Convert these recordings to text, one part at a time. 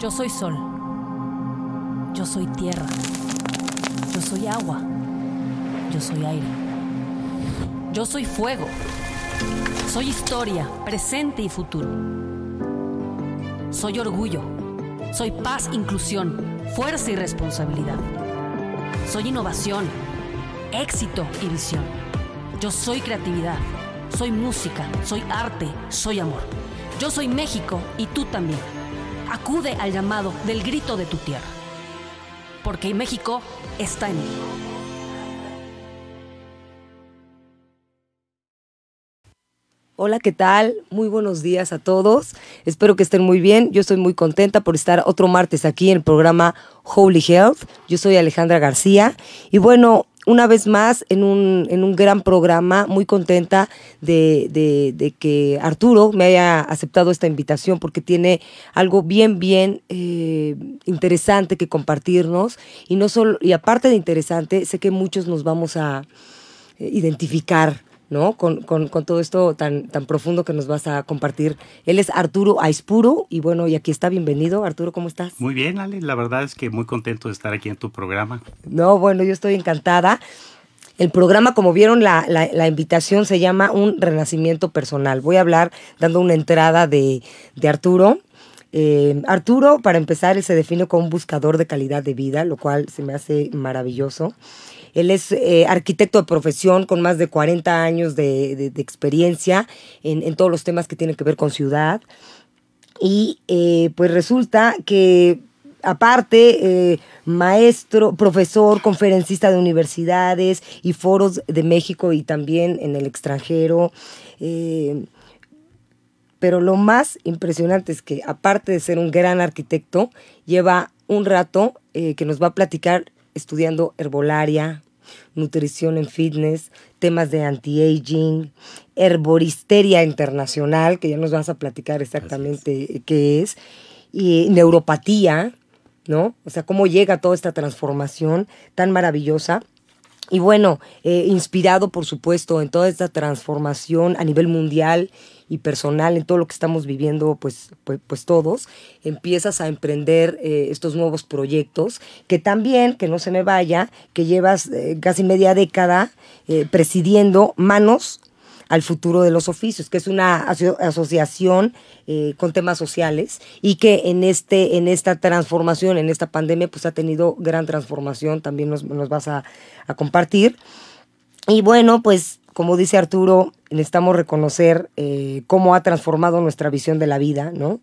Yo soy sol. Yo soy tierra. Yo soy agua. Yo soy aire. Yo soy fuego. Soy historia, presente y futuro. Soy orgullo. Soy paz, inclusión, fuerza y responsabilidad. Soy innovación, éxito y visión. Yo soy creatividad. Soy música, soy arte, soy amor. Yo soy México y tú también. Acude al llamado del grito de tu tierra. Porque México está en mí. Hola, ¿qué tal? Muy buenos días a todos. Espero que estén muy bien. Yo estoy muy contenta por estar otro martes aquí en el programa Holy Health. Yo soy Alejandra García. Y bueno, una vez más en un, en un gran programa, muy contenta de, de, que Arturo me haya aceptado esta invitación porque tiene algo bien, bien eh, interesante que compartirnos. Y no solo, y aparte de interesante, sé que muchos nos vamos a eh, identificar ¿no? Con, con, con, todo esto tan, tan profundo que nos vas a compartir. Él es Arturo Aispuro y bueno, y aquí está, bienvenido. Arturo, ¿cómo estás? Muy bien, Ale, la verdad es que muy contento de estar aquí en tu programa. No, bueno, yo estoy encantada. El programa, como vieron, la, la, invitación se llama Un Renacimiento Personal. Voy a hablar dando una entrada de, de Arturo. Eh, Arturo, para empezar, él se define como un buscador de calidad de vida, lo cual se me hace maravilloso. Él es eh, arquitecto de profesión con más de 40 años de, experiencia en, todos los temas que tienen que ver con ciudad. Y eh, pues resulta que aparte, eh, maestro, profesor, conferencista de universidades y foros de México y también en el extranjero. pero lo más impresionante es que, aparte de ser un gran arquitecto, lleva un rato que nos va a platicar estudiando herbolaria, nutrición en fitness, temas de anti-aging, herboristeria internacional, que ya nos vas a platicar exactamente qué es, y neuropatía, ¿no? O sea, cómo llega toda esta transformación tan maravillosa. Y bueno, eh, inspirado por supuesto en toda esta transformación a nivel mundial y personal en todo lo que estamos viviendo, pues, pues, pues todos, empiezas a emprender eh, estos nuevos proyectos, que también, que no se me vaya, que llevas eh, casi media década presidiendo Manos al futuro de los oficios, que es una asociación con temas sociales y que en, este, en esta transformación, en esta pandemia, pues ha tenido gran transformación, también nos, nos vas a, compartir. Y bueno, pues como dice Arturo, necesitamos reconocer eh, cómo ha transformado nuestra visión de la vida, ¿no?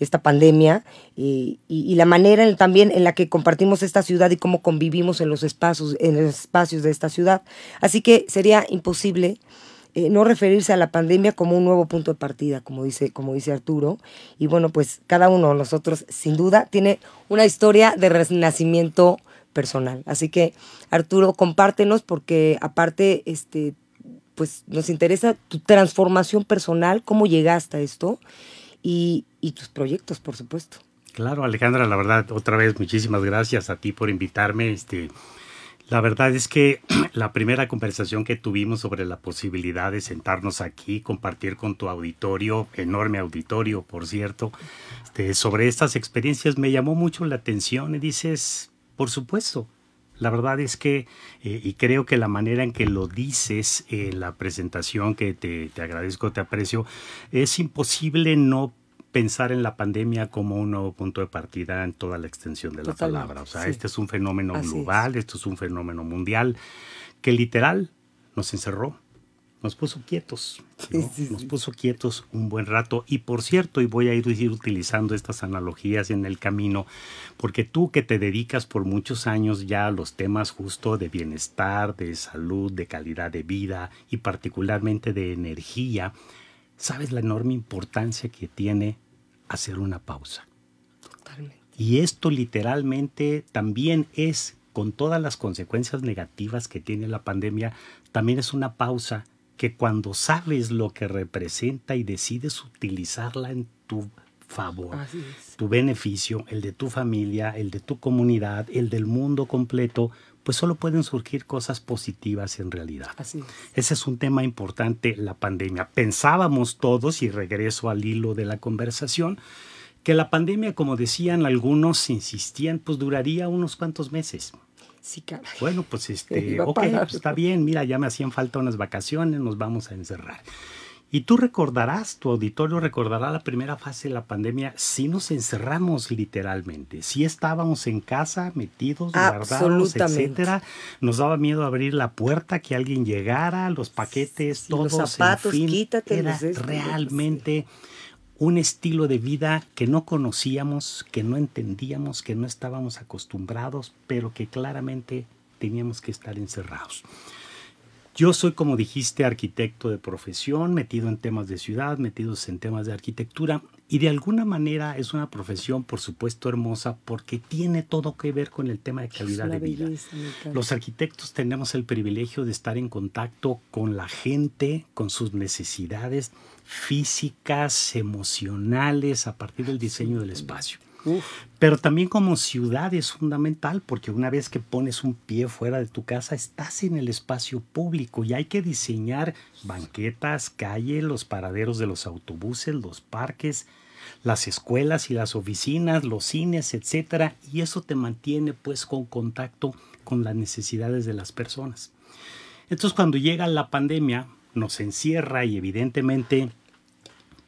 Esta pandemia y, la manera también en la que compartimos esta ciudad y cómo convivimos en los espacios, en los espacios de esta ciudad. Así que sería imposible eh, no referirse a la pandemia como un nuevo punto de partida, como dice, como dice Arturo. Y bueno, pues cada uno de nosotros, sin duda, tiene una historia de renacimiento personal. Así que, Arturo, compártenos porque aparte, este, pues nos interesa tu transformación personal, cómo llegaste a esto y, tus proyectos, por supuesto. Claro, Alejandra, la verdad, otra vez muchísimas gracias a ti por invitarme. Este, la verdad es que la primera conversación que tuvimos sobre la posibilidad de sentarnos aquí, compartir con tu auditorio, enorme auditorio, por cierto, este, sobre estas experiencias me llamó mucho la atención y dices, por supuesto, la verdad es que, eh, y creo que la manera en que lo dices en la presentación, que te, agradezco, te aprecio, es imposible no pensar en la pandemia como un nuevo punto de partida en toda la extensión de la palabra. O sea, este es un fenómeno global, esto es un fenómeno mundial que literal nos encerró nos puso quietos, nos puso quietos un buen rato. Y por cierto, y voy a ir utilizando estas analogías en el camino, porque tú que te dedicas por muchos años ya a los temas justo de bienestar, de salud, de calidad de vida y particularmente de energía, sabes la enorme importancia que tiene hacer una pausa. Totalmente. Y esto literalmente también es, con todas las consecuencias negativas que tiene la pandemia, también es una pausa que cuando sabes lo que representa y decides utilizarla en tu favor, tu beneficio, el de tu familia, el de tu comunidad, el del mundo completo, pues solo pueden surgir cosas positivas en realidad. Ese es un tema importante, la pandemia. Pensábamos todos, y regreso al hilo de la conversación, Que la pandemia, como decían algunos, insistían, pues duraría unos cuantos meses. Sí, caray. Bueno, pues este, ok, pues, está bien, mira, ya me hacían falta unas vacaciones, nos vamos a encerrar. Y tú recordarás, tu auditorio recordará la primera fase de la pandemia, si nos encerramos literalmente, si estábamos en casa metidos, guardados, etcétera. Nos daba miedo abrir la puerta, que alguien llegara, los paquetes, todos. Los zapatos, en fin, quítate. Era realmente un estilo de vida que no conocíamos, que no entendíamos, que no estábamos acostumbrados, pero que claramente teníamos que estar encerrados. Yo soy, como dijiste, arquitecto de profesión, metido en temas de ciudad, metidos en temas de arquitectura, y de alguna manera es una profesión, por supuesto, hermosa porque tiene todo que ver con el tema de calidad de vida. Los arquitectos tenemos el privilegio de estar en contacto con la gente, con sus necesidades físicas, emocionales, a partir del diseño del espacio. Pero también como ciudad es fundamental porque una vez que pones un pie fuera de tu casa estás en el espacio público y hay que diseñar banquetas, calles, los paraderos de los autobuses, los parques, las escuelas y las oficinas, los cines, etcétera, y eso te mantiene pues con contacto con las necesidades de las personas. Entonces cuando llega la pandemia nos encierra y evidentemente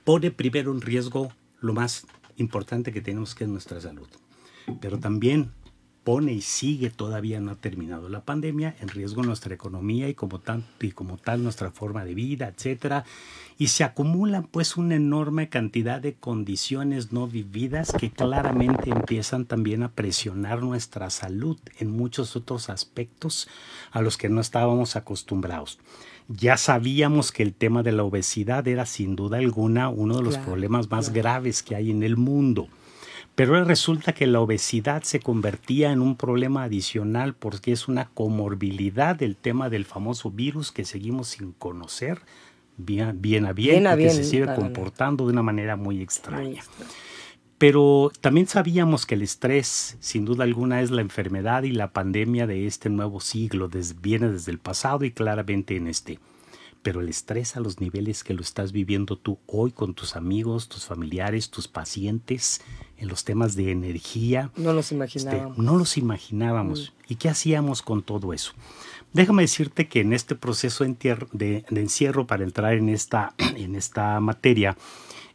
pone primero en riesgo lo más importante que tenemos que es nuestra salud. Pero también pone y sigue todavía no ha terminado la pandemia en riesgo nuestra economía y como, tal, y como tal nuestra forma de vida, etcétera, y se acumulan pues una enorme cantidad de condiciones no vividas que claramente empiezan también a presionar nuestra salud en muchos otros aspectos a los que no estábamos acostumbrados. Ya sabíamos que el tema de la obesidad era sin duda alguna uno de los problemas más graves que hay en el mundo. Pero resulta que la obesidad se convertía en un problema adicional porque es una comorbilidad del tema del famoso virus que seguimos sin conocer bien, a bien, y que se sigue comportando de una manera muy extraña. Pero también sabíamos que el estrés, sin duda alguna, es la enfermedad y la pandemia de este nuevo siglo, viene desde el pasado y claramente en este. Pero el estrés a los niveles que lo estás viviendo tú hoy con tus amigos, tus familiares, tus pacientes, en los temas de energía. No los imaginábamos. Este, no los imaginábamos. Mm. ¿Y qué hacíamos con todo eso? Déjame decirte que en este proceso de, encierro para entrar en esta, en esta materia,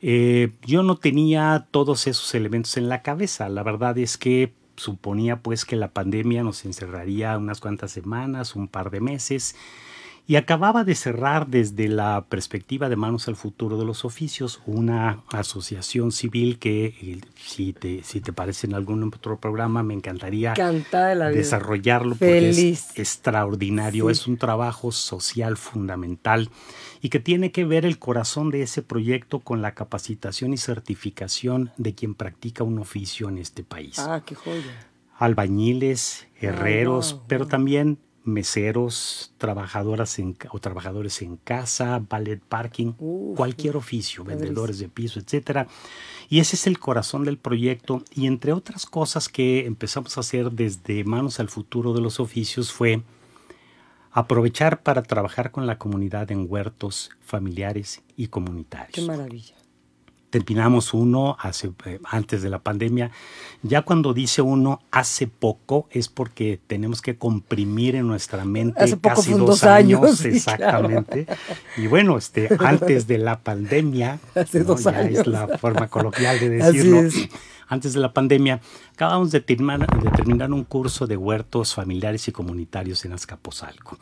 eh, yo no tenía todos esos elementos en la cabeza. La verdad es que suponía pues que la pandemia nos encerraría unas cuantas semanas, un par de meses. Y acababa de cerrar desde la perspectiva de Manos al Futuro de los Oficios una asociación civil que, eh, si te, si te parece en algún otro programa, me encantaría desarrollarlo porque es extraordinario. Es un trabajo social fundamental y que tiene que ver el corazón de ese proyecto con la capacitación y certificación de quien practica un oficio en este país. Ah, qué joya. Albañiles, herreros, pero también meseros, trabajadoras en, o trabajadores en casa, ballet parking, cualquier oficio, vendedores de piso, etcétera. Y ese es el corazón del proyecto. Y entre otras cosas que empezamos a hacer desde Manos al Futuro de los Oficios fue aprovechar para trabajar con la comunidad en huertos familiares y comunitarios. Qué maravilla terminamos uno hace, eh, antes de la pandemia. Ya cuando dice uno hace poco es porque tenemos que comprimir en nuestra mente hace casi dos, años, exactamente. Y bueno, este antes de la pandemia, hace dos años. es la forma coloquial de decirlo. Antes de la pandemia, acabamos de terminar, de terminar un curso de huertos familiares y comunitarios en Azcapotzalco.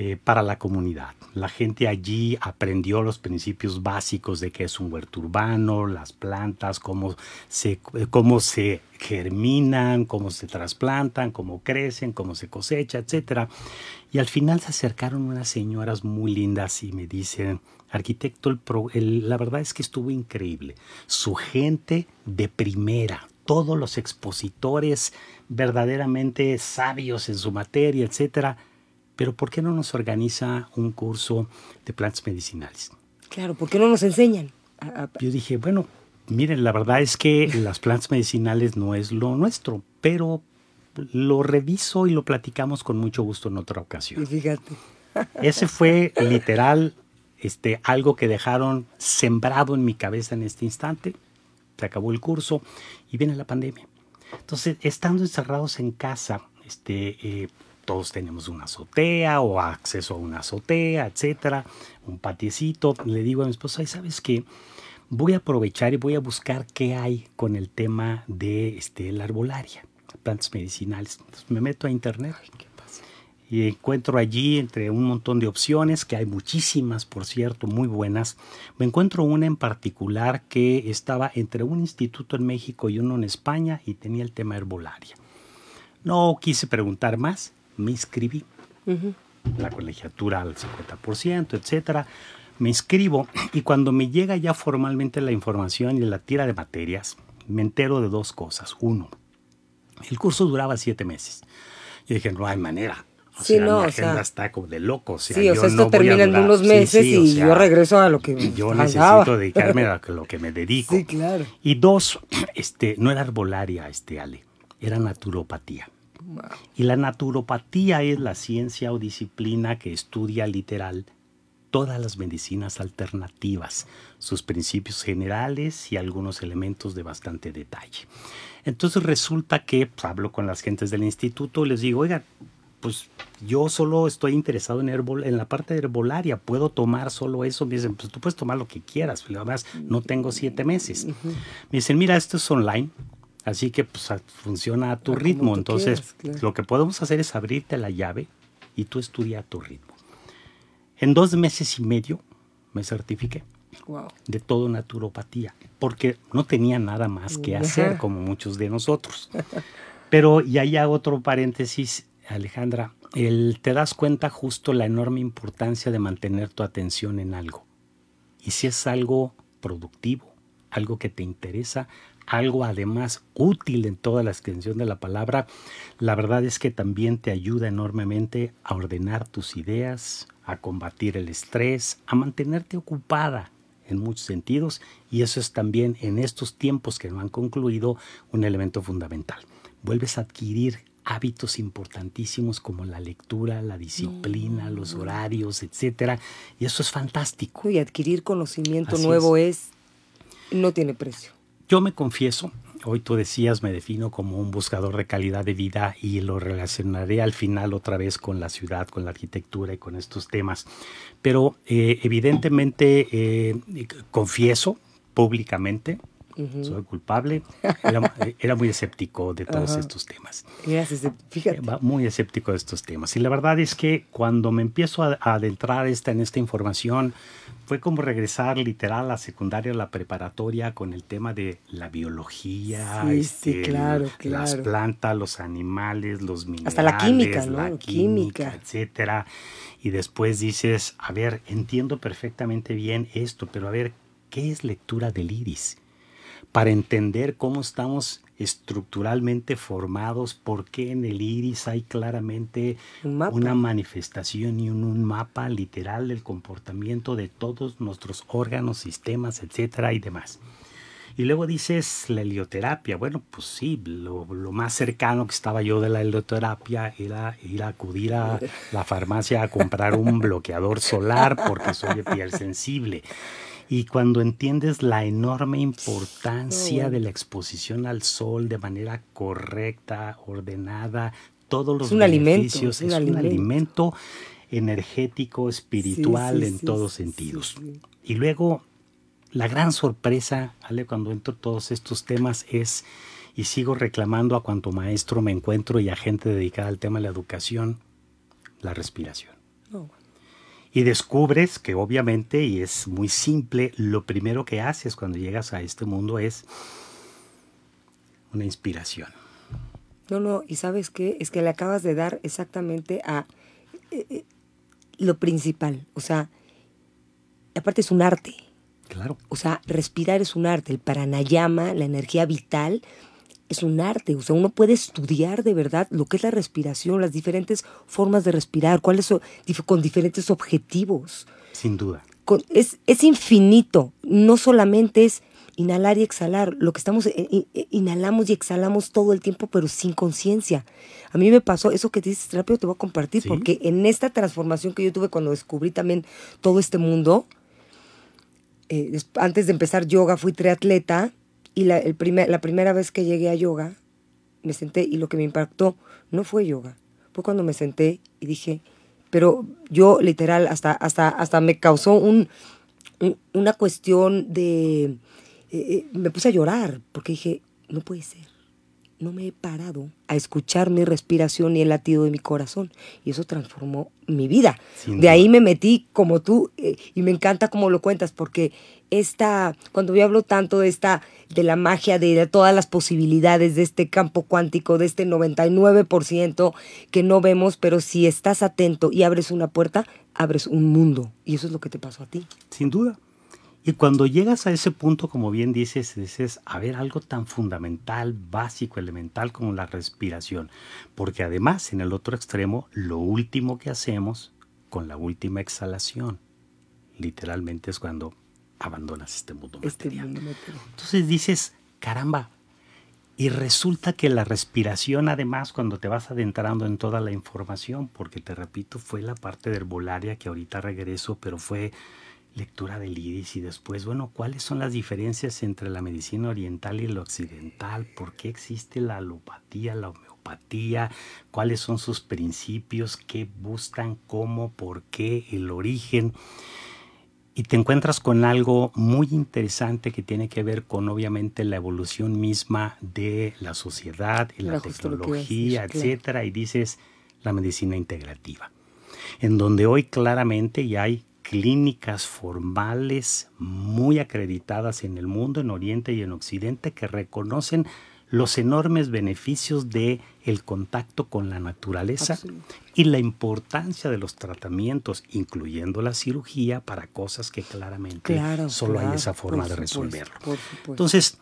Eh, para la comunidad. La gente allí aprendió los principios básicos de qué es un huerto urbano, las plantas, cómo se, cómo se germinan, cómo se trasplantan, cómo crecen, cómo se cosecha, etc. Y al final se acercaron unas señoras muy lindas y me dicen, arquitecto, el, la verdad es que estuvo increíble. Su gente de primera, todos los expositores verdaderamente sabios en su materia, etcétera, pero ¿por qué no nos organiza un curso de plantas medicinales? Claro, ¿por qué no nos enseñan? Yo dije, bueno, miren, la verdad es que las plantas medicinales no es lo nuestro, pero lo reviso y lo platicamos con mucho gusto en otra ocasión. Y fíjate. Ese fue literal este, algo que dejaron sembrado en mi cabeza en este instante. se acabó el curso y viene la pandemia. Entonces, estando encerrados en casa, este, eh, todos tenemos una azotea o acceso a una azotea, etcétera, un patiecito. Le digo a mi esposa, ¿sabes qué? Voy a aprovechar y voy a buscar qué hay con el tema de este, la arbolaria, plantas medicinales. Entonces me meto a internet y encuentro allí entre un montón de opciones, que hay muchísimas, por cierto, muy buenas. Me encuentro una en particular que estaba entre un instituto en México y uno en España y tenía el tema herbolaria. No quise preguntar más, me inscribí. La colegiatura al 50%, etcétera. Me inscribo y cuando me llega ya formalmente la información y la tira de materias, me entero de dos cosas. Uno, el curso duraba siete meses. Yo dije, no hay manera. O Sí, sea, no, mi o agenda sea, está como de loco. O sea, sí, o yo sea, esto no termina en unos meses sí, y sea, yo regreso a lo que Yo andaba. necesito dedicarme a lo que me dedico. Sí, claro. Y dos, este, no era arbolaria, este Ale, era naturopatía. Y la naturopatía es la ciencia o disciplina que estudia literal todas las medicinas alternativas, sus principios generales y algunos elementos de bastante detalle. Entonces resulta que pues, hablo con las gentes del instituto y les digo, oigan, pues yo solo estoy interesado en, herbol en la parte de herbolaria, puedo tomar solo eso. Me dicen, pues tú puedes tomar lo que quieras, pero además no tengo siete meses. Me dicen, mira, esto es online, así que pues funciona a tu ritmo. Entonces, quieras, claro. lo que podemos hacer es abrirte la llave y tú estudia a tu ritmo. En dos meses y medio me certifiqué Wow. de todo naturopatía, porque no tenía nada más que Ajá. hacer como muchos de nosotros. Pero, y ahí hago otro paréntesis, Alejandra, el, te das cuenta justo la enorme importancia de mantener tu atención en algo. Y si es algo productivo, algo que te interesa, algo además útil en toda la extensión de la palabra, la verdad es que también te ayuda enormemente a ordenar tus ideas, a combatir el estrés, a mantenerte ocupada en muchos sentidos y eso es también en estos tiempos que no han concluido un elemento fundamental. Vuelves a adquirir hábitos importantísimos como la lectura, la disciplina, los horarios, etcétera, y eso es fantástico. Y adquirir conocimiento Así nuevo es. no tiene precio. Yo me confieso, hoy tú decías, me defino como un buscador de calidad de vida y lo relacionaré al final otra vez con la ciudad, con la arquitectura y con estos temas. Pero eh, evidentemente eh, confieso públicamente, soy culpable, era, era muy escéptico de todos estos temas. Gracias, fíjate. Muy escéptico de estos temas. Y la verdad es que cuando me empiezo a, a adentrar esta, en esta información, fue como regresar literal a la secundaria, a la preparatoria, con el tema de la biología, Sí, este, sí, claro, las plantas, los animales, los minerales, Hasta la química, ¿no? la Química. química, etcétera. Y después dices, a ver, entiendo perfectamente bien esto, pero a ver, ¿qué es lectura del iris? Para entender cómo estamos estructuralmente formados, por qué en el iris hay claramente Un una manifestación y un, un mapa literal del comportamiento de todos nuestros órganos, sistemas, etcétera y demás. Y luego dices la helioterapia. Bueno, pues sí, lo, lo más cercano que estaba yo de la helioterapia era ir a acudir a la farmacia a comprar un bloqueador solar porque soy de piel sensible. Y cuando entiendes la enorme importancia de la exposición al sol de manera correcta, ordenada, todos los Es alimento, beneficios, es un es un alimento. energético, espiritual sí, en sí, todos sentidos. Y luego, la gran sorpresa, Ale, cuando entro en todos estos temas es, y sigo reclamando a cuanto maestro me encuentro y a gente dedicada al tema de la educación, la respiración. Y descubres que obviamente, y es muy simple, lo primero que haces cuando llegas a este mundo es una inspiración. No, no, y sabes qué, es que le acabas de dar exactamente a eh, eh, lo principal. O sea, aparte es un arte. Claro. O sea, respirar es un arte. El pranayama, la energía vital, es un arte. O sea, uno puede estudiar de verdad lo que es la respiración, las diferentes formas de respirar, cuáles con diferentes objetivos. Sin duda. Con- es, es infinito. No solamente es inhalar y exhalar. Lo que estamos, eh, eh, inhalamos y exhalamos todo el tiempo, pero sin conciencia. A mí me pasó, eso que dices rápido te voy a compartir, Sí. porque en esta transformación que yo tuve cuando descubrí también todo este mundo, eh, antes de empezar yoga fui triatleta Y la, el la primera vez que llegué a yoga, me senté y lo que me impactó no fue yoga, fue cuando me senté y dije, pero yo literal hasta, hasta, hasta me causó un, una cuestión de, eh, eh, me puse a llorar porque dije, no puede ser no me he parado a escuchar mi respiración y el latido de mi corazón. Y eso transformó mi vida. de ahí me metí como tú eh, y me encanta cómo lo cuentas porque esta, cuando yo hablo tanto de esta, de la magia, de, de todas las posibilidades de este campo cuántico, de este 99% que no vemos, pero si estás atento y abres una puerta, abres un mundo. Y eso es lo que te pasó a ti. Sin duda. Y cuando llegas a ese punto, como bien dices, dices, a ver, algo tan fundamental, básico, elemental como la respiración. Porque además, en el otro extremo, lo último que hacemos con la última exhalación, literalmente es cuando abandonas este mundo este material. Entonces dices, caramba, y resulta que la respiración, además, cuando te vas adentrando en toda la información, porque te repito, fue la parte de herbolaria que ahorita regreso, pero fue lectura del iris y después, bueno, ¿cuáles son las diferencias entre la medicina oriental y la occidental? ¿Por qué existe la alopatía, la homeopatía? ¿Cuáles son sus principios? ¿Qué buscan? ¿Cómo? ¿Por qué? ¿El origen? Y te encuentras con algo muy interesante que tiene que ver con obviamente la evolución misma de la sociedad y la, tecnología, etcétera, y dices la medicina integrativa, en donde hoy claramente ya hay clínicas formales muy acreditadas en el mundo, en Oriente y en Occidente, que reconocen los enormes beneficios de el contacto con la naturaleza y la importancia de los tratamientos, incluyendo la cirugía, para cosas que claramente solo hay esa forma de resolverlo. Entonces,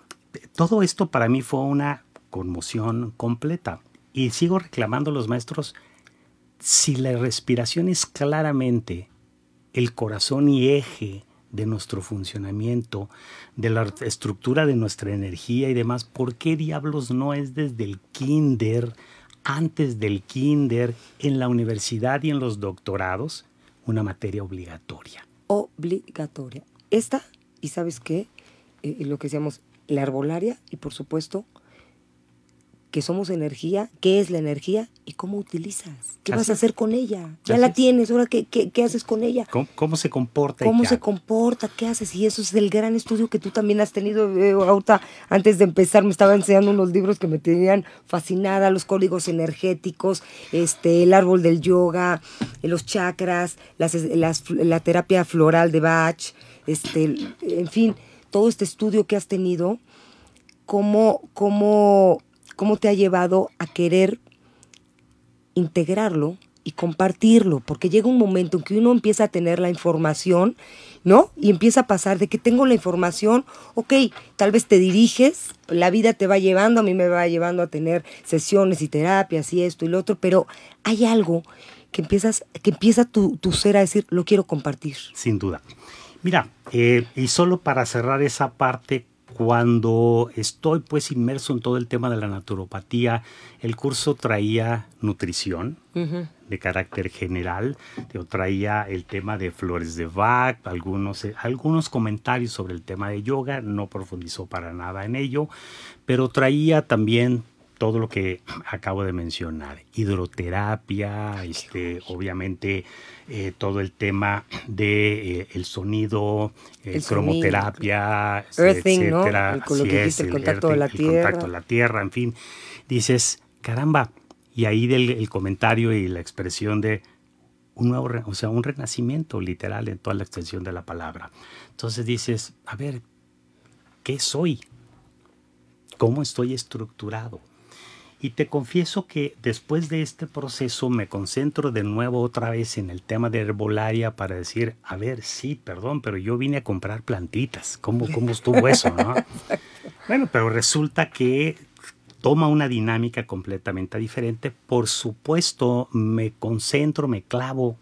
todo esto para mí fue una conmoción completa. Y sigo reclamando a los maestros, si la respiración es claramente el corazón y eje de nuestro funcionamiento, de la estructura de nuestra energía y demás, ¿por qué diablos no es desde el kinder, antes del kinder, en la universidad y en los doctorados, una materia obligatoria? Obligatoria. Esta, y sabes qué, eh, lo que decíamos, la herbolaria y por supuesto que somos energía, qué es la energía y cómo utilizas. ¿Qué vas a hacer con ella? Ya la tienes, ahora qué, qué, haces con ella. ¿Cómo, se comporta? ¿Cómo se comporta? ¿Qué haces? Y eso es el gran estudio que tú también has tenido. Eh, ahorita, antes de empezar, me estaba enseñando unos libros que me tenían fascinada, los códigos energéticos, este, el árbol del yoga, eh, los chakras, las, la terapia floral de Bach, este, en fin, todo este estudio que has tenido, cómo, cómo cómo te ha llevado a querer integrarlo y compartirlo, porque llega un momento en que uno empieza a tener la información, ¿no? Y empieza a pasar de que tengo la información, ok, tal vez te diriges, la vida te va llevando, a mí me va llevando a tener sesiones y terapias y esto y lo otro, pero hay algo que empiezas, que empieza tu, ser a decir, lo quiero compartir. Sin duda. Mira, eh, y solo para cerrar esa parte, cuando estoy pues inmerso en todo el tema de la naturopatía, el curso traía nutrición de carácter general, traía el tema de flores de Bach, algunos, eh, algunos comentarios sobre el tema de yoga, no profundizó para nada en ello, pero traía también todo lo que acabo de mencionar, hidroterapia, este, obviamente eh, todo el tema de eh, el sonido, el cromoterapia, etcétera, el, contacto, de la contacto la tierra, en fin, dices, caramba, y ahí del el comentario y la expresión de un nuevo, o sea, un renacimiento literal en toda la extensión de la palabra. Entonces dices, a ver, ¿qué soy? ¿Cómo estoy estructurado? Y te confieso que después de este proceso me concentro de nuevo otra vez en el tema de herbolaria para decir, a ver, sí, perdón, pero yo vine a comprar plantitas. ¿Cómo, cómo estuvo eso? ¿no? bueno, pero resulta que toma una dinámica completamente diferente. Por supuesto, me concentro, me clavo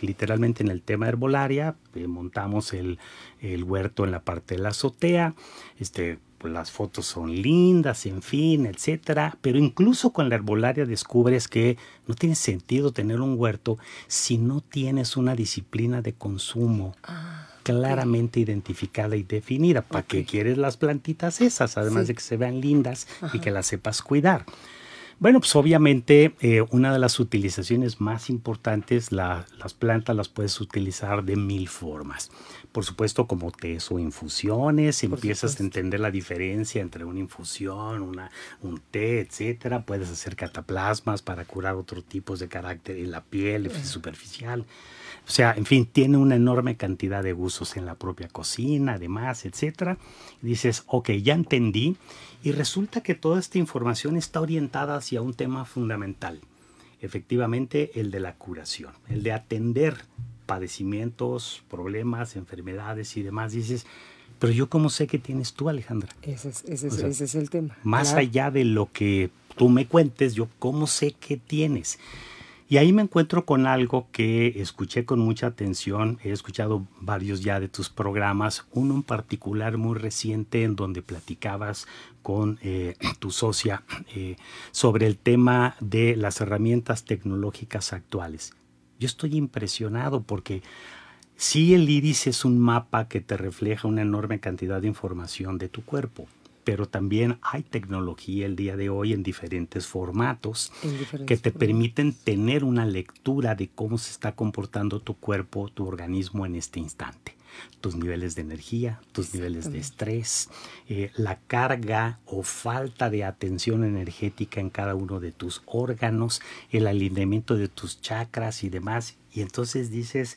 literalmente en el tema herbolaria, eh, montamos el, el, huerto en la parte de la azotea, este, las fotos son lindas, en fin, etcétera, pero incluso con la herbolaria descubres que no tiene sentido tener un huerto si no tienes una disciplina de consumo. Ah. claramente identificada y definida. ¿Para qué quieres las plantitas esas? Además de que se vean lindas y que las sepas cuidar. Bueno, pues obviamente eh, una de las utilizaciones más importantes, las plantas las puedes utilizar de mil formas. Por supuesto, como tés o infusiones, empiezas a entender la diferencia entre una infusión, una, un té, etcétera. Puedes hacer cataplasmas para curar otros tipos de carácter en la piel superficial. O sea, en fin, tiene una enorme cantidad de usos en la propia cocina, además, etcétera. Dices, ok, ya entendí. Y resulta que toda esta información está orientada hacia un tema fundamental. Efectivamente, el de la curación, el de atender padecimientos, problemas, enfermedades y demás. Dices, pero yo cómo sé que tienes tú, Alejandra. Ese es, ese es, el tema. Más allá de lo que tú me cuentes, yo cómo sé que tienes. Y ahí me encuentro con algo que escuché con mucha atención, he escuchado varios ya de tus programas, uno en particular muy reciente en donde platicabas con eh, tu socia eh, sobre el tema de las herramientas tecnológicas actuales. Yo estoy impresionado porque sí el iris es un mapa que te refleja una enorme cantidad de información de tu cuerpo, pero también hay tecnología el día de hoy en diferentes formatos que te permiten tener una lectura de cómo se está comportando tu cuerpo, tu organismo en este instante. Tus niveles de energía, tus niveles de estrés, eh, la carga o falta de atención energética en cada uno de tus órganos, el alineamiento de tus chakras y demás. Y entonces dices,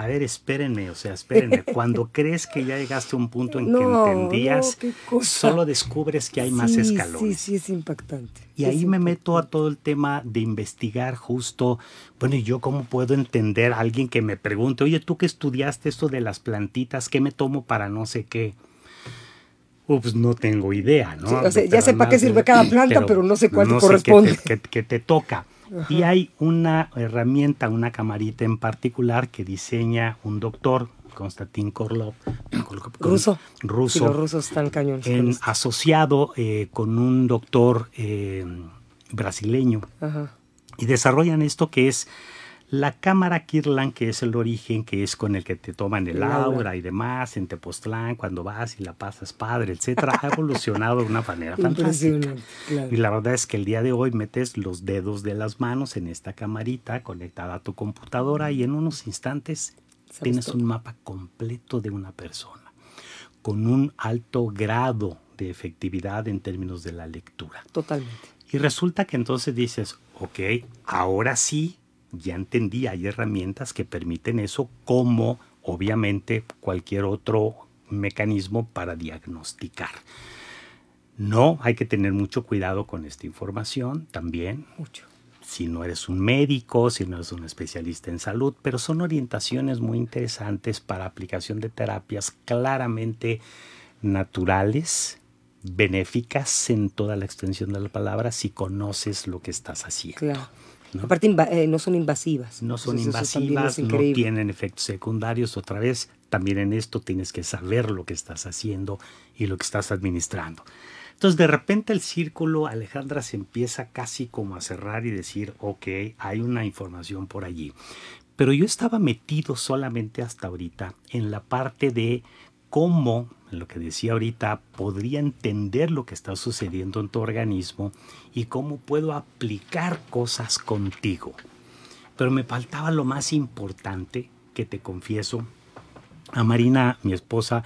a ver, espérenme, o sea, espérenme. Cuando crees que ya llegaste a un punto en que entendías, solo descubres que hay más escalones. Sí, sí, es impactante. Y ahí me meto a todo el tema de investigar justo, bueno, ¿y yo cómo puedo entender a alguien que me pregunte, oye, tú que estudiaste esto de las plantitas, ¿qué me tomo para no sé qué? pues no tengo idea, ¿no? o sea, ya sé para qué sirve cada planta, pero, no sé cuál te corresponde. que te toca. Y hay una herramienta, una camarita en particular que diseña un doctor, Konstantin Korlov, ruso. ruso los rusos están cañones. En, asociado eh, con un doctor eh, brasileño. Y desarrollan esto que es la cámara Kirlan, que es el origen, que es con el que te toman el aura y demás, en Tepoztlán, cuando vas y la pasas padre, etcétera, ha evolucionado de una manera fantástica. Y la verdad es que el día de hoy metes los dedos de las manos en esta camarita conectada a tu computadora y en unos instantes tienes un mapa completo de una persona, con un alto grado de efectividad en términos de la lectura. Totalmente. Y resulta que entonces dices, ok, ahora sí ya entendí, hay herramientas que permiten eso como obviamente cualquier otro mecanismo para diagnosticar. No, hay que tener mucho cuidado con esta información también. Mucho. Si no eres un médico, si no eres un especialista en salud, pero son orientaciones muy interesantes para aplicación de terapias claramente naturales, benéficas en toda la extensión de la palabra si conoces lo que estás haciendo. Claro. Aparte, eh, no son invasivas. No son invasivas, no tienen efectos secundarios. Otra vez, también en esto tienes que saber lo que estás haciendo y lo que estás administrando. Entonces, de repente el círculo, Alejandra, se empieza casi como a cerrar y decir, ok, hay una información por allí. Pero yo estaba metido solamente hasta ahorita en la parte de cómo, lo que decía ahorita, podría entender lo que está sucediendo en tu organismo y cómo puedo aplicar cosas contigo. Pero me faltaba lo más importante que te confieso. A Marina, mi esposa,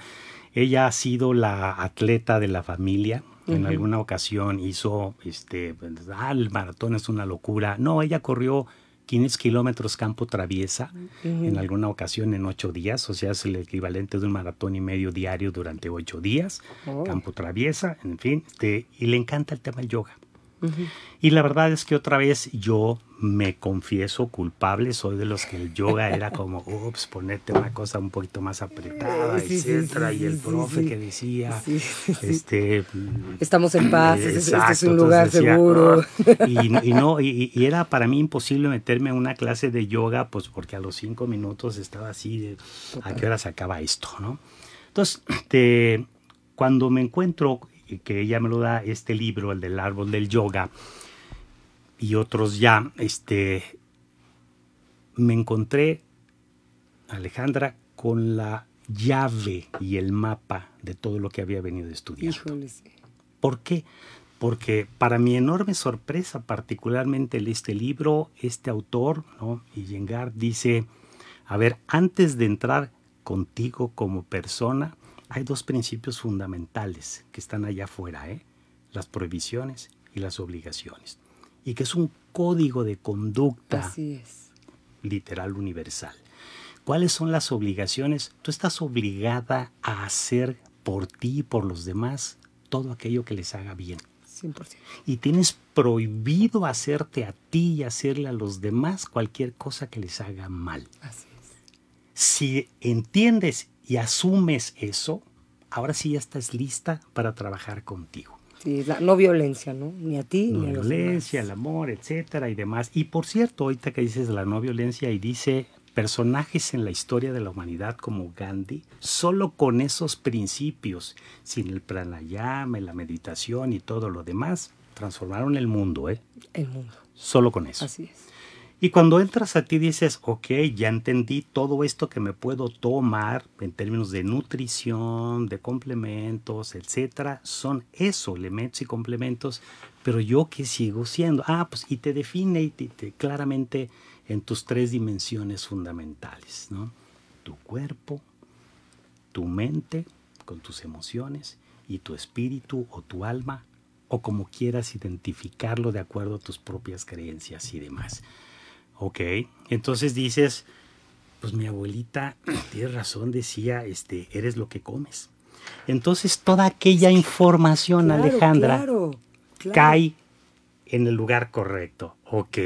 ella ha sido la atleta de la familia. En alguna ocasión hizo, este, ah, el maratón es una locura. No, ella corrió 15 kilómetros campo traviesa en alguna ocasión en ocho días, o sea, es el equivalente de un maratón y medio diario durante ocho días, oh. campo traviesa, en fin, y le encanta el tema del yoga. Y la verdad es que otra vez yo me confieso culpable, soy de los que el yoga era como, ups, ponerte una cosa un poquito más apretada, etcétera, y el profe que decía, este... Estamos en paz, este es un lugar seguro. y, no, y, era para mí imposible meterme a una clase de yoga, pues porque a los cinco minutos estaba así, de, ¿a qué hora se acaba esto, no? Entonces, cuando me encuentro que ella me lo da este libro, el del árbol del yoga, y otros ya, este, me encontré, Alejandra, con la llave y el mapa de todo lo que había venido estudiando. ¿Por qué? Porque para mi enorme sorpresa, particularmente en este libro, este autor, ¿no? Yengar dice, a ver, antes de entrar contigo como persona, hay dos principios fundamentales que están allá afuera, ¿eh? las prohibiciones y las obligaciones, y que es un código de conducta Así es. literal universal. ¿Cuáles son las obligaciones? Tú estás obligada a hacer por ti y por los demás todo aquello que les haga bien. 100%. Y tienes prohibido hacerte a ti y hacerle a los demás cualquier cosa que les haga mal. Así es. Si entiendes y asumes eso, ahora sí ya estás lista para trabajar contigo. Sí, la no violencia, ¿no? Ni a ti No ni a los violencia, el amor, etcétera y demás. Y por cierto, ahorita que dices la no violencia y dice personajes en la historia de la humanidad como Gandhi, solo con esos principios, sin el pranayama, la meditación y todo lo demás, transformaron el mundo, ¿eh? El mundo. Solo con eso. Así es. Y cuando entras a ti dices, ok, ya entendí todo esto que me puedo tomar en términos de nutrición, de complementos, etcétera, son eso, elementos y complementos, pero yo qué sigo siendo. Ah, pues y te define claramente en tus tres dimensiones fundamentales, ¿no? Tu cuerpo, tu mente con tus emociones y tu espíritu o tu alma o como quieras identificarlo de acuerdo a tus propias creencias y demás. Ok, entonces dices, pues mi abuelita tiene razón, decía, este, eres lo que comes. Entonces toda aquella información, Claro, Alejandra, claro, claro. cae en el lugar correcto. Ok.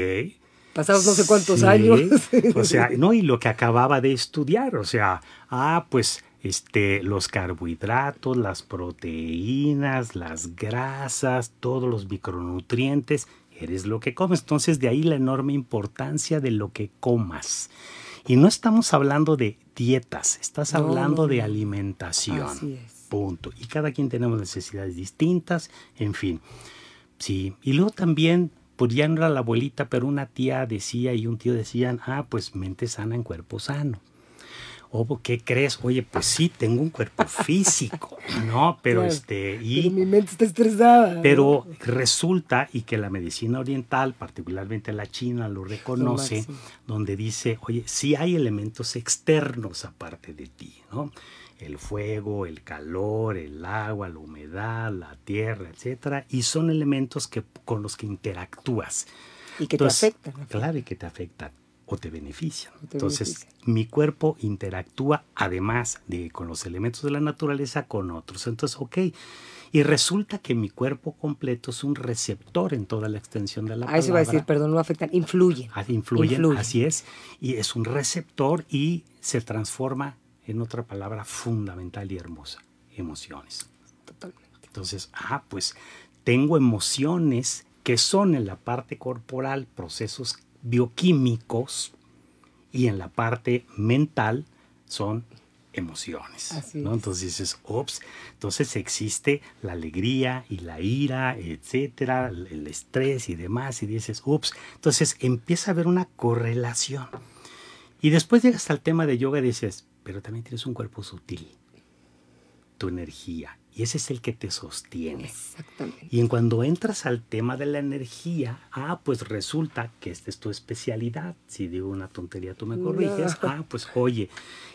Pasados no sé cuántos Sí, años. O sea, no, y lo que acababa de estudiar, o sea, ah, pues este, los carbohidratos, las proteínas, las grasas, todos los micronutrientes, eres lo que comes. Entonces, de ahí la enorme importancia de lo que comas. Y no estamos hablando de dietas, estás No, hablando no, de alimentación. Así es. Punto. Y cada quien tenemos necesidades distintas, en fin. Sí, y luego también, pues ya no era la abuelita, pero una tía decía y un tío decían, ah, pues mente sana en cuerpo sano. O, ¿qué crees? Oye, pues sí, tengo un cuerpo físico, ¿no? Pero Claro. este, Pero y, mi mente está estresada. ¿no? pero resulta, y que la medicina oriental, particularmente la china, lo reconoce, donde dice, oye, sí hay elementos externos aparte de ti, ¿no? El fuego, el calor, el agua, la humedad, la tierra, etcétera, y son elementos que, con los que interactúas. Y que te afectan. Claro, y que te afectan o te benefician. O te Entonces, benefician. mi cuerpo interactúa además de con los elementos de la naturaleza con otros. Entonces, ok. Y resulta que mi cuerpo completo es un receptor en toda la extensión de la A palabra. eso iba a decir, perdón, no afectan, influyen. Ah, Influyen, Influyen. así es. Y es un receptor y se transforma en otra palabra fundamental y hermosa, emociones. Totalmente. Entonces, ah, pues tengo emociones que son en la parte corporal procesos bioquímicos y en la parte mental son emociones. Así ¿no? es. Entonces dices, ops, entonces existe la alegría y la ira, etcétera, el el estrés y demás, y dices, ups, entonces empieza a haber una correlación. Y después llegas al tema de yoga y dices, pero también tienes un cuerpo sutil, tu energía, y ese es el que te sostiene. Exactamente. Y en cuando entras al tema de la energía, ah, pues resulta que esta es tu especialidad. Si digo una tontería, tú me corriges. No. Ah, pues oye,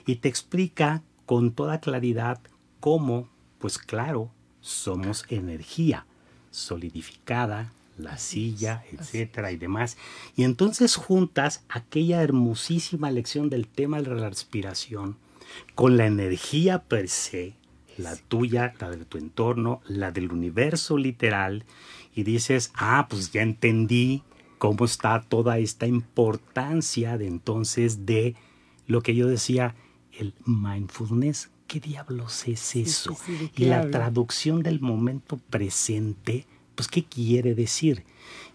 y te explica con toda claridad cómo, pues claro, somos energía solidificada, la silla, etcétera y demás. Y entonces juntas aquella hermosísima lección del tema de la respiración con la energía per se, la tuya, la de tu entorno, la del universo literal, y dices, ah, pues ya entendí cómo está toda esta importancia de entonces de lo que yo decía, el mindfulness. ¿Qué diablos es eso? sí, ¿de y la traducción del momento presente, pues, ¿qué quiere decir?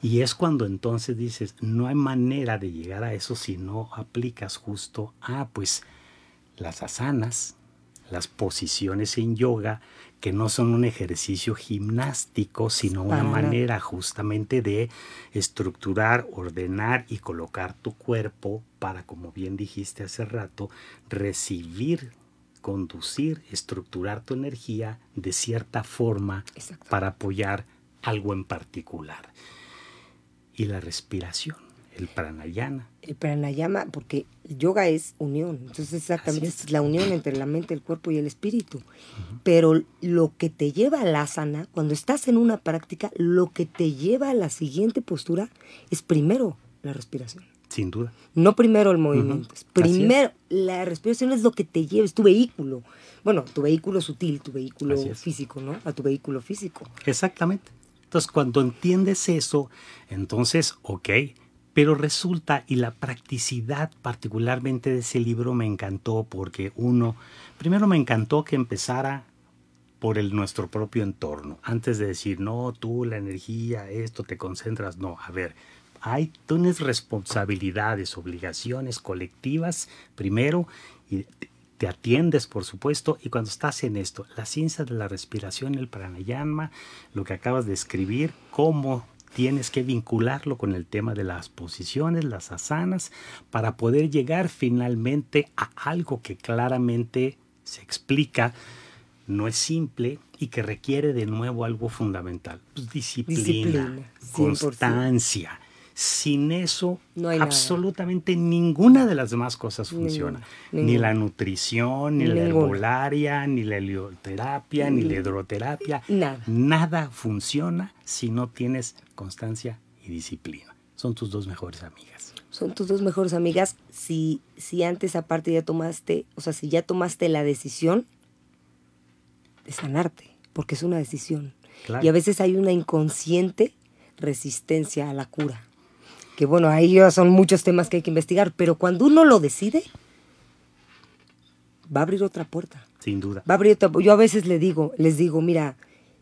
Y es cuando entonces dices, no hay manera de llegar a eso si no aplicas justo, ah, pues, las asanas, las posiciones en yoga, que no son un ejercicio gimnástico, sino una Para manera justamente de estructurar, ordenar y colocar tu cuerpo para, como bien dijiste hace rato, recibir conducir, estructurar tu energía de cierta forma para apoyar algo en particular. Y la respiración, el pranayama. El pranayama, porque yoga es unión, entonces exactamente es. la unión entre la mente, el cuerpo y el espíritu. Pero lo que te lleva a la asana, cuando estás en una práctica, lo que te lleva a la siguiente postura es primero la respiración. Sin duda. No primero el movimiento. Primero, la respiración es lo que te lleva, es tu vehículo. Bueno, tu vehículo sutil, tu vehículo físico, ¿no? A tu vehículo físico. Exactamente. Entonces, cuando entiendes eso, entonces, ok, pero resulta, y la practicidad particularmente de ese libro me encantó porque uno, primero me encantó que empezara por el, nuestro propio entorno, antes de decir, no, tú, la energía, esto, te concentras, no, a ver, hay, tienes responsabilidades, obligaciones colectivas primero y te atiendes, por supuesto, y cuando estás en esto, la ciencia de la respiración, el pranayama, lo que acabas de escribir, cómo tienes que vincularlo con el tema de las posiciones, las asanas, para poder llegar finalmente a algo que claramente se explica, no es simple y que requiere de nuevo algo fundamental, pues disciplina, constancia sin eso, absolutamente ninguna de las demás cosas funciona. Ni la nutrición, ni la herbolaria, ni la helioterapia, ni la hidroterapia. Nada. Nada funciona si no tienes constancia y disciplina. Son tus dos mejores amigas. Son tus dos mejores amigas si, si antes aparte ya tomaste, o sea, si ya tomaste la decisión de sanarte, porque es una decisión. Y a veces hay una inconsciente resistencia a la cura que bueno, ahí ya son muchos temas que hay que investigar, pero cuando uno lo decide, va a abrir otra puerta. Sin duda. Va a abrir otra, yo a veces le digo, les digo, mira,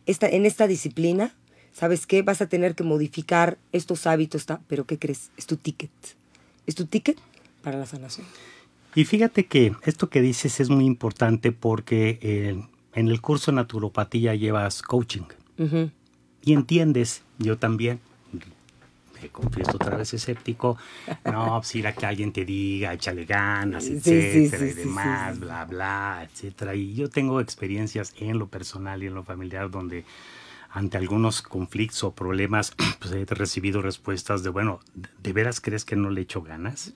esta, en esta disciplina, ¿sabes qué? Vas a tener que modificar estos hábitos, pero ¿qué crees? Es tu ticket. Es tu ticket para la sanación. Y fíjate que esto que dices es muy importante porque eh, en el curso de naturopatía llevas coaching. Y entiendes, yo también, me confieso otra vez escéptico, no, pues ir a que alguien te diga, échale ganas, etcétera, y demás, bla, bla, etcétera. Y yo tengo experiencias en lo personal y en lo familiar donde ante algunos conflictos o problemas, pues he recibido respuestas de, bueno, ¿de veras crees que no le echo ganas?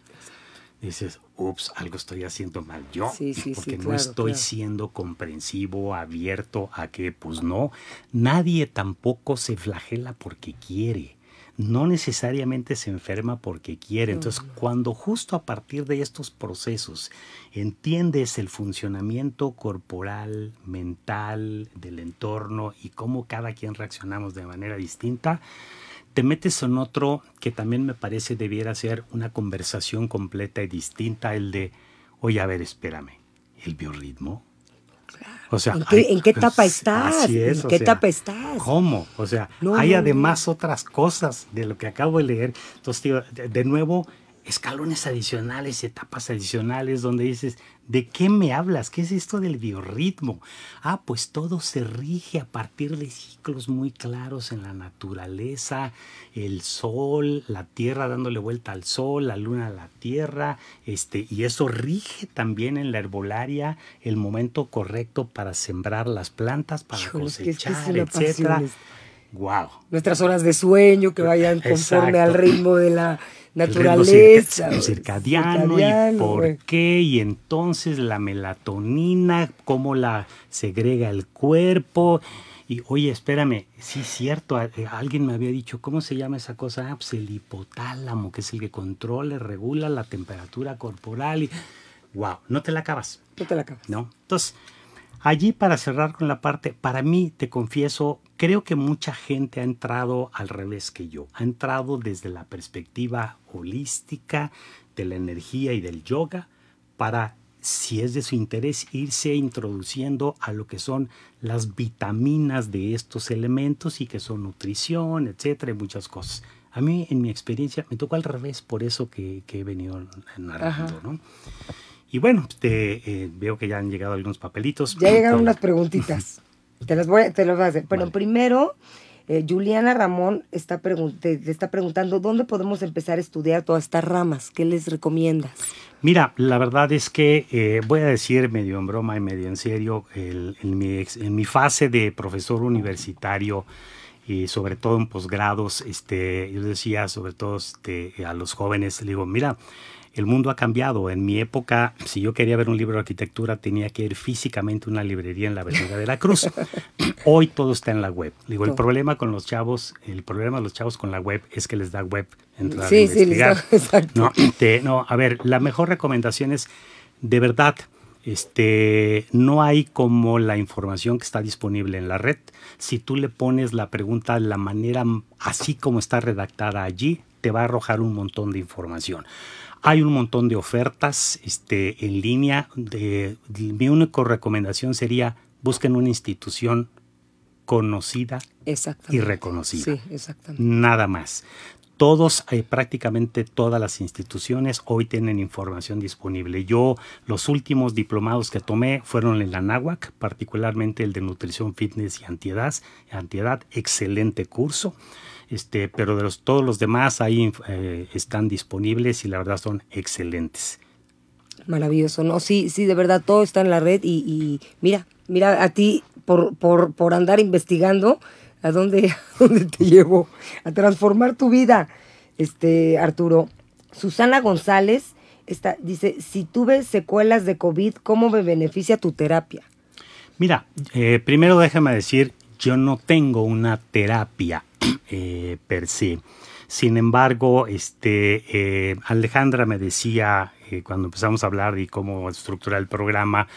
dices, ups, algo estoy haciendo mal yo, porque no estoy siendo comprensivo, abierto a que, pues no, nadie tampoco se flagela porque quiere no necesariamente se enferma porque quiere. Entonces, cuando justo a partir de estos procesos entiendes el funcionamiento corporal, mental, del entorno y cómo cada quien reaccionamos de manera distinta, te metes en otro que también me parece debiera ser una conversación completa y distinta, el de, oye, a ver, espérame, el biorritmo ¿En qué, etapa estás? ¿En qué etapa estás? ¿Cómo? O sea, hay además otras cosas de lo que acabo de leer. Entonces, tío, de nuevo, escalones adicionales, etapas adicionales, donde dices, ¿de qué me hablas? ¿Qué es esto del biorritmo? Ah, pues todo se rige a partir de ciclos muy claros en la naturaleza, el sol, la tierra dándole vuelta al sol, la luna a la tierra, este, y eso rige también en la herbolaria el momento correcto para sembrar las plantas, para cosechar, etcétera. Wow. Nuestras horas de sueño que vayan conforme al ritmo de la naturaleza. circadiano, y por qué, y entonces la melatonina, cómo la segrega el cuerpo. Y oye, espérame, sí cierto, eh, alguien me había dicho, ¿cómo se llama esa cosa? Ah, pues el hipotálamo, que es el que controla, regula la temperatura corporal. Y, wow, no te la acabas. No te la acabas. No. Entonces, Allí para cerrar con la parte, para mí, te confieso, creo que mucha gente ha entrado al revés que yo. Ha entrado desde la perspectiva holística de la energía y del yoga para, si es de su interés, irse introduciendo a lo que son las vitaminas de estos elementos y que son nutrición, etcétera, y muchas cosas. A mí, en mi experiencia, me tocó al revés, por eso que, he venido narrando, ¿no? Y bueno, te, eh, veo que ya han llegado algunos papelitos. Ya llegaron unas preguntitas. te las voy, te las voy a hacer. Bueno, primero, Eh, Juliana Ramón está te, está preguntando, ¿dónde podemos empezar a estudiar todas estas ramas? ¿Qué les recomiendas? Mira, la verdad es que eh, voy a decir medio en broma y medio en serio, en, mi, en, mi, fase de profesor universitario y sobre todo en posgrados, este, yo decía sobre todo este, a los jóvenes, digo, mira, el mundo ha cambiado. En mi época, si yo quería ver un libro de arquitectura, tenía que ir físicamente a una librería en la Avenida de la Cruz. Hoy todo está en la web. Digo, el problema con los chavos, el problema de los chavos con la web es que les da web entrar sí, a investigar. Sí, exacto. No, a ver, la mejor recomendación es, de verdad, este, no hay como la información que está disponible en la red. Si tú le pones la pregunta de la manera así como está redactada allí, te va a arrojar un montón de información. Hay un montón de ofertas este, en línea. De, mi única recomendación sería busquen una institución conocida y reconocida. Sí, exactamente. Nada más. Todos, eh, prácticamente todas las instituciones hoy tienen información disponible. Yo, los últimos diplomados que tomé fueron en la NAWAC, particularmente el de Nutrición, Fitness y Antiedad. Antiedad, excelente curso. Este, pero de los, todos los demás ahí eh, están disponibles y la verdad son excelentes. Maravilloso, ¿no? Sí, sí, de verdad todo está en la red y, mira, mira a ti por, por, por andar investigando a dónde, dónde te llevo a transformar tu vida, este Arturo. Susana González está, dice, si tuve secuelas de COVID, ¿cómo me beneficia tu terapia? Mira, eh, primero déjame decir, yo no tengo una terapia eh, per se. Sin embargo, este, eh, Alejandra me decía eh, cuando empezamos a hablar de cómo estructurar el programa,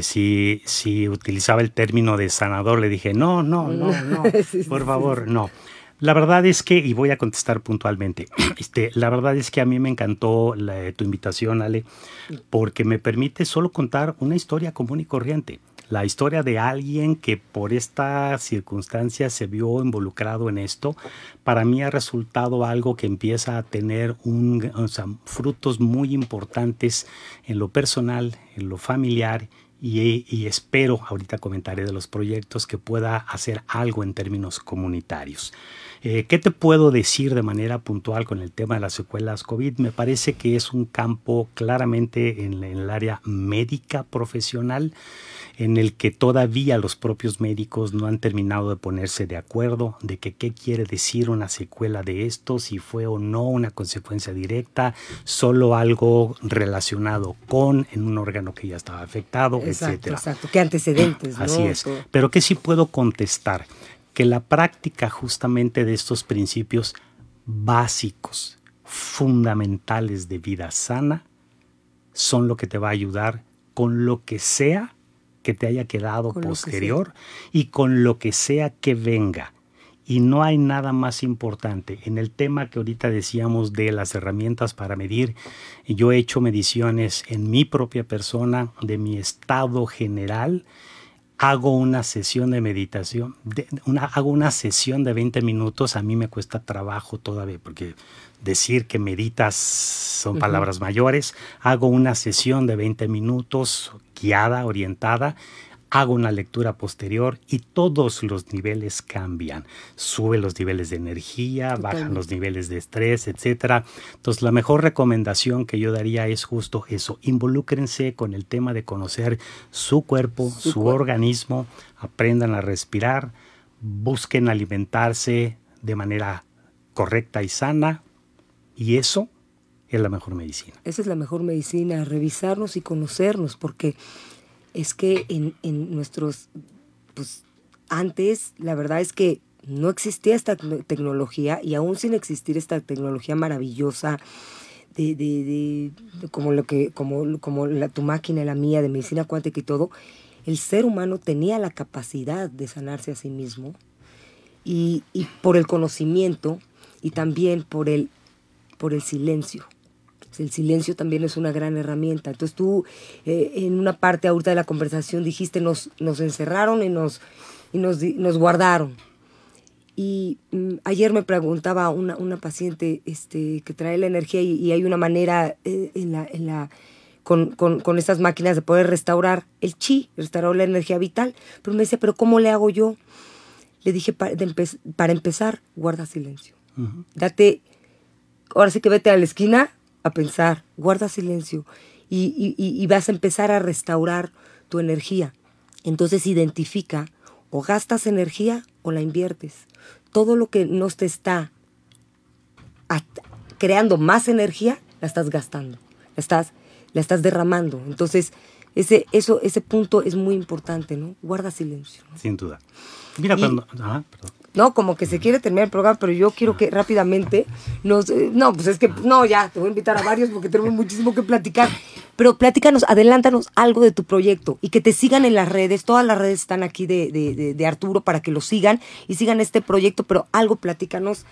si, si utilizaba el término de sanador, le dije, no, no, no, no, por favor, no. La verdad es que, y voy a contestar puntualmente, este, la verdad es que a mí me encantó tu invitación, Ale, porque me permite solo contar una historia común y corriente la historia de alguien que por esta circunstancia se vio involucrado en esto, para mí ha resultado algo que empieza a tener frutos muy importantes en lo personal, en lo familiar y, espero, ahorita comentaré de los proyectos, que pueda hacer algo en términos comunitarios. Eh, ¿Qué te puedo decir de manera puntual con el tema de las secuelas COVID? Me parece que es un campo claramente en el área médica profesional en el que todavía los propios médicos no han terminado de ponerse de acuerdo de que qué quiere decir una secuela de esto, si fue o no una consecuencia directa, solo algo relacionado con en un órgano que ya estaba afectado, exacto, Exacto, qué antecedentes. Así es. Pero que sí puedo contestar que la práctica justamente de estos principios básicos, fundamentales de vida sana, son lo que te va a ayudar con lo que sea que te haya quedado posterior y con lo que sea que venga. Y no hay nada más importante. En el tema que ahorita decíamos de las herramientas para medir, yo he hecho mediciones en mi propia persona, de mi estado general. Hago una sesión de meditación, una, hago una sesión de 20 minutos, a mí me cuesta trabajo todavía, porque decir que meditas son palabras mayores. Hago una sesión de 20 minutos guiada, orientada. Hago una lectura posterior y todos los niveles cambian. Sube los niveles de energía, bajan los niveles de estrés, etc. Entonces, la mejor recomendación que yo daría es justo eso. Involúcrense con el tema de conocer su cuerpo, su, organismo, aprendan a respirar, busquen alimentarse de manera correcta y sana, y eso es la mejor medicina. Esa es la mejor medicina, revisarnos y conocernos, porque es que en, nuestros, pues antes la verdad es que no existía esta tecnología y aún sin existir esta tecnología maravillosa de, de, como lo que como como la, tu máquina la mía de medicina cuántica y todo el ser humano tenía la capacidad de sanarse a sí mismo y, y por el conocimiento y también por el por el silencio. El silencio también es una gran herramienta. Entonces tú eh, en una parte ahorita de la conversación dijiste nos, nos encerraron y nos, y nos, nos guardaron. Y mm, ayer me preguntaba una, una paciente este, que trae la energía y, hay una manera eh, en la, en la, con, con, con, estas máquinas de poder restaurar el chi, restaurar la energía vital. Pero me decía, pero ¿cómo le hago yo? le dije, para, para empezar, guarda silencio. Date, ahora sí que vete a la esquina a pensar, guarda silencio y, y, vas a empezar a restaurar tu energía. Entonces identifica o gastas energía o la inviertes. Todo lo que no te está creando más energía, la estás gastando, la estás, la estás derramando. Entonces, ese, eso, ese punto es muy importante, ¿no? Guarda silencio. Sin duda. Mira, cuando... No, como que se quiere terminar el programa, pero yo quiero que rápidamente nos... Eh, no, pues es que, no, ya, te voy a invitar a varios porque tenemos muchísimo que platicar. Pero platícanos, adelántanos algo de tu proyecto y que te sigan en las redes. Todas las redes están aquí de, de, de Arturo para que lo sigan y sigan este proyecto, pero algo platícanos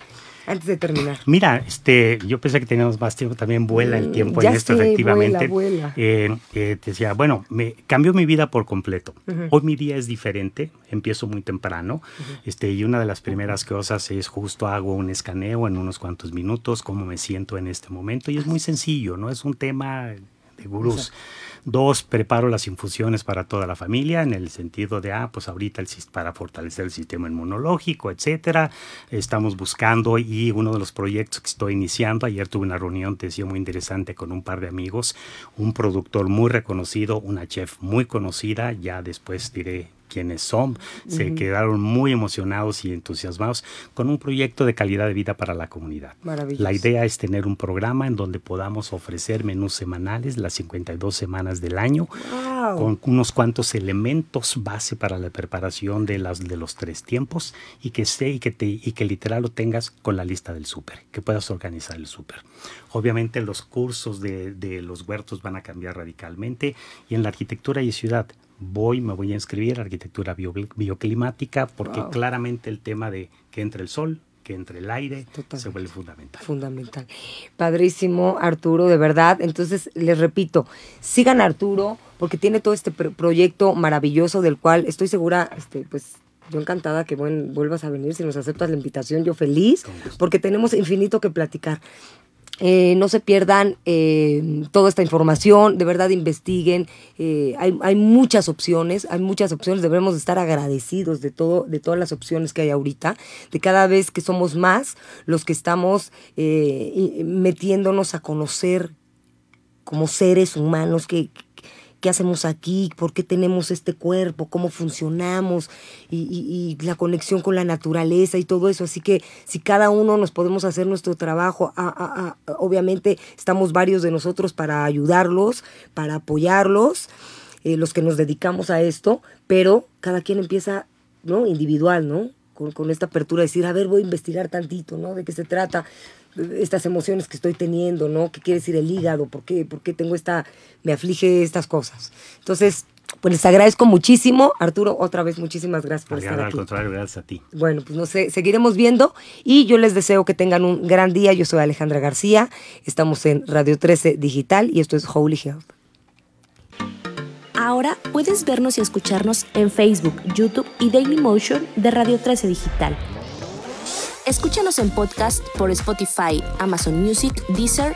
antes de terminar. Mira, este, yo pensé que teníamos más tiempo, también vuela el mm, tiempo en esto, efectivamente. Vuela, eh, eh, te decía, bueno, me cambió mi vida por completo. Hoy mi día es diferente, empiezo muy temprano, este, y una de las primeras cosas es justo hago un escaneo en unos cuantos minutos, cómo me siento en este momento, y es muy sencillo, ¿no? Es un tema de gurús. Dos, preparo las infusiones para toda la familia en el sentido de, ah, pues ahorita el, para fortalecer el sistema inmunológico, etcétera. Estamos buscando y uno de los proyectos que estoy iniciando, ayer tuve una reunión, te decía, muy interesante con un par de amigos, un productor muy reconocido, una chef muy conocida, ya después diré quienes son, se quedaron muy emocionados y entusiasmados con un proyecto de calidad de vida para la comunidad. La idea es tener un programa en donde podamos ofrecer menús semanales las 52 semanas del año con unos cuantos elementos base para la preparación de las de los tres tiempos y que esté y que te y que literal lo tengas con la lista del súper, que puedas organizar el súper. Obviamente los cursos de, de los huertos van a cambiar radicalmente y en la arquitectura y ciudad voy, me voy a inscribir arquitectura bioclimática porque claramente el tema de que entre el sol, que entre el aire, se vuelve fundamental. Fundamental. Padrísimo, Arturo, de verdad. Entonces, les repito, sigan a Arturo porque tiene todo este proyecto maravilloso del cual estoy segura, este, pues yo encantada que vuelvas a venir, si nos aceptas la invitación, yo feliz, porque tenemos infinito que platicar. Eh, no se pierdan eh, toda esta información, de verdad investiguen. Eh, hay, hay, muchas opciones, hay muchas opciones. Debemos estar agradecidos de todo, de todas las opciones que hay ahorita, de cada vez que somos más los que estamos metiéndonos a conocer como seres humanos que, qué hacemos aquí, por qué tenemos este cuerpo, cómo funcionamos y, la conexión con la naturaleza y todo eso. Así que si cada uno nos podemos hacer nuestro trabajo, obviamente estamos varios de nosotros para ayudarlos, para apoyarlos, eh, los que nos dedicamos a esto, pero cada quien empieza, ¿no? Individual, ¿no? Con, con, esta apertura, decir, a ver, voy a investigar tantito, ¿no? De qué se trata, estas emociones que estoy teniendo, ¿no? ¿Qué quiere decir el hígado? ¿Por qué, ¿Por qué tengo esta, me aflige estas cosas? Entonces, pues les agradezco muchísimo. Arturo, otra vez muchísimas gracias por estar aquí. Al contrario, gracias a ti. Bueno, pues no sé, seguiremos viendo y yo les deseo que tengan un gran día. Yo soy Alejandra García, estamos en Radio 13 Digital y esto es Holy Health. Ahora puedes vernos y escucharnos en Facebook, YouTube y Daily Motion de Radio 13 Digital. Escúchanos en podcast por Spotify, Amazon Music, Deezer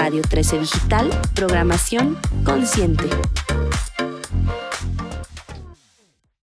Radio 13 Digital, programación consciente.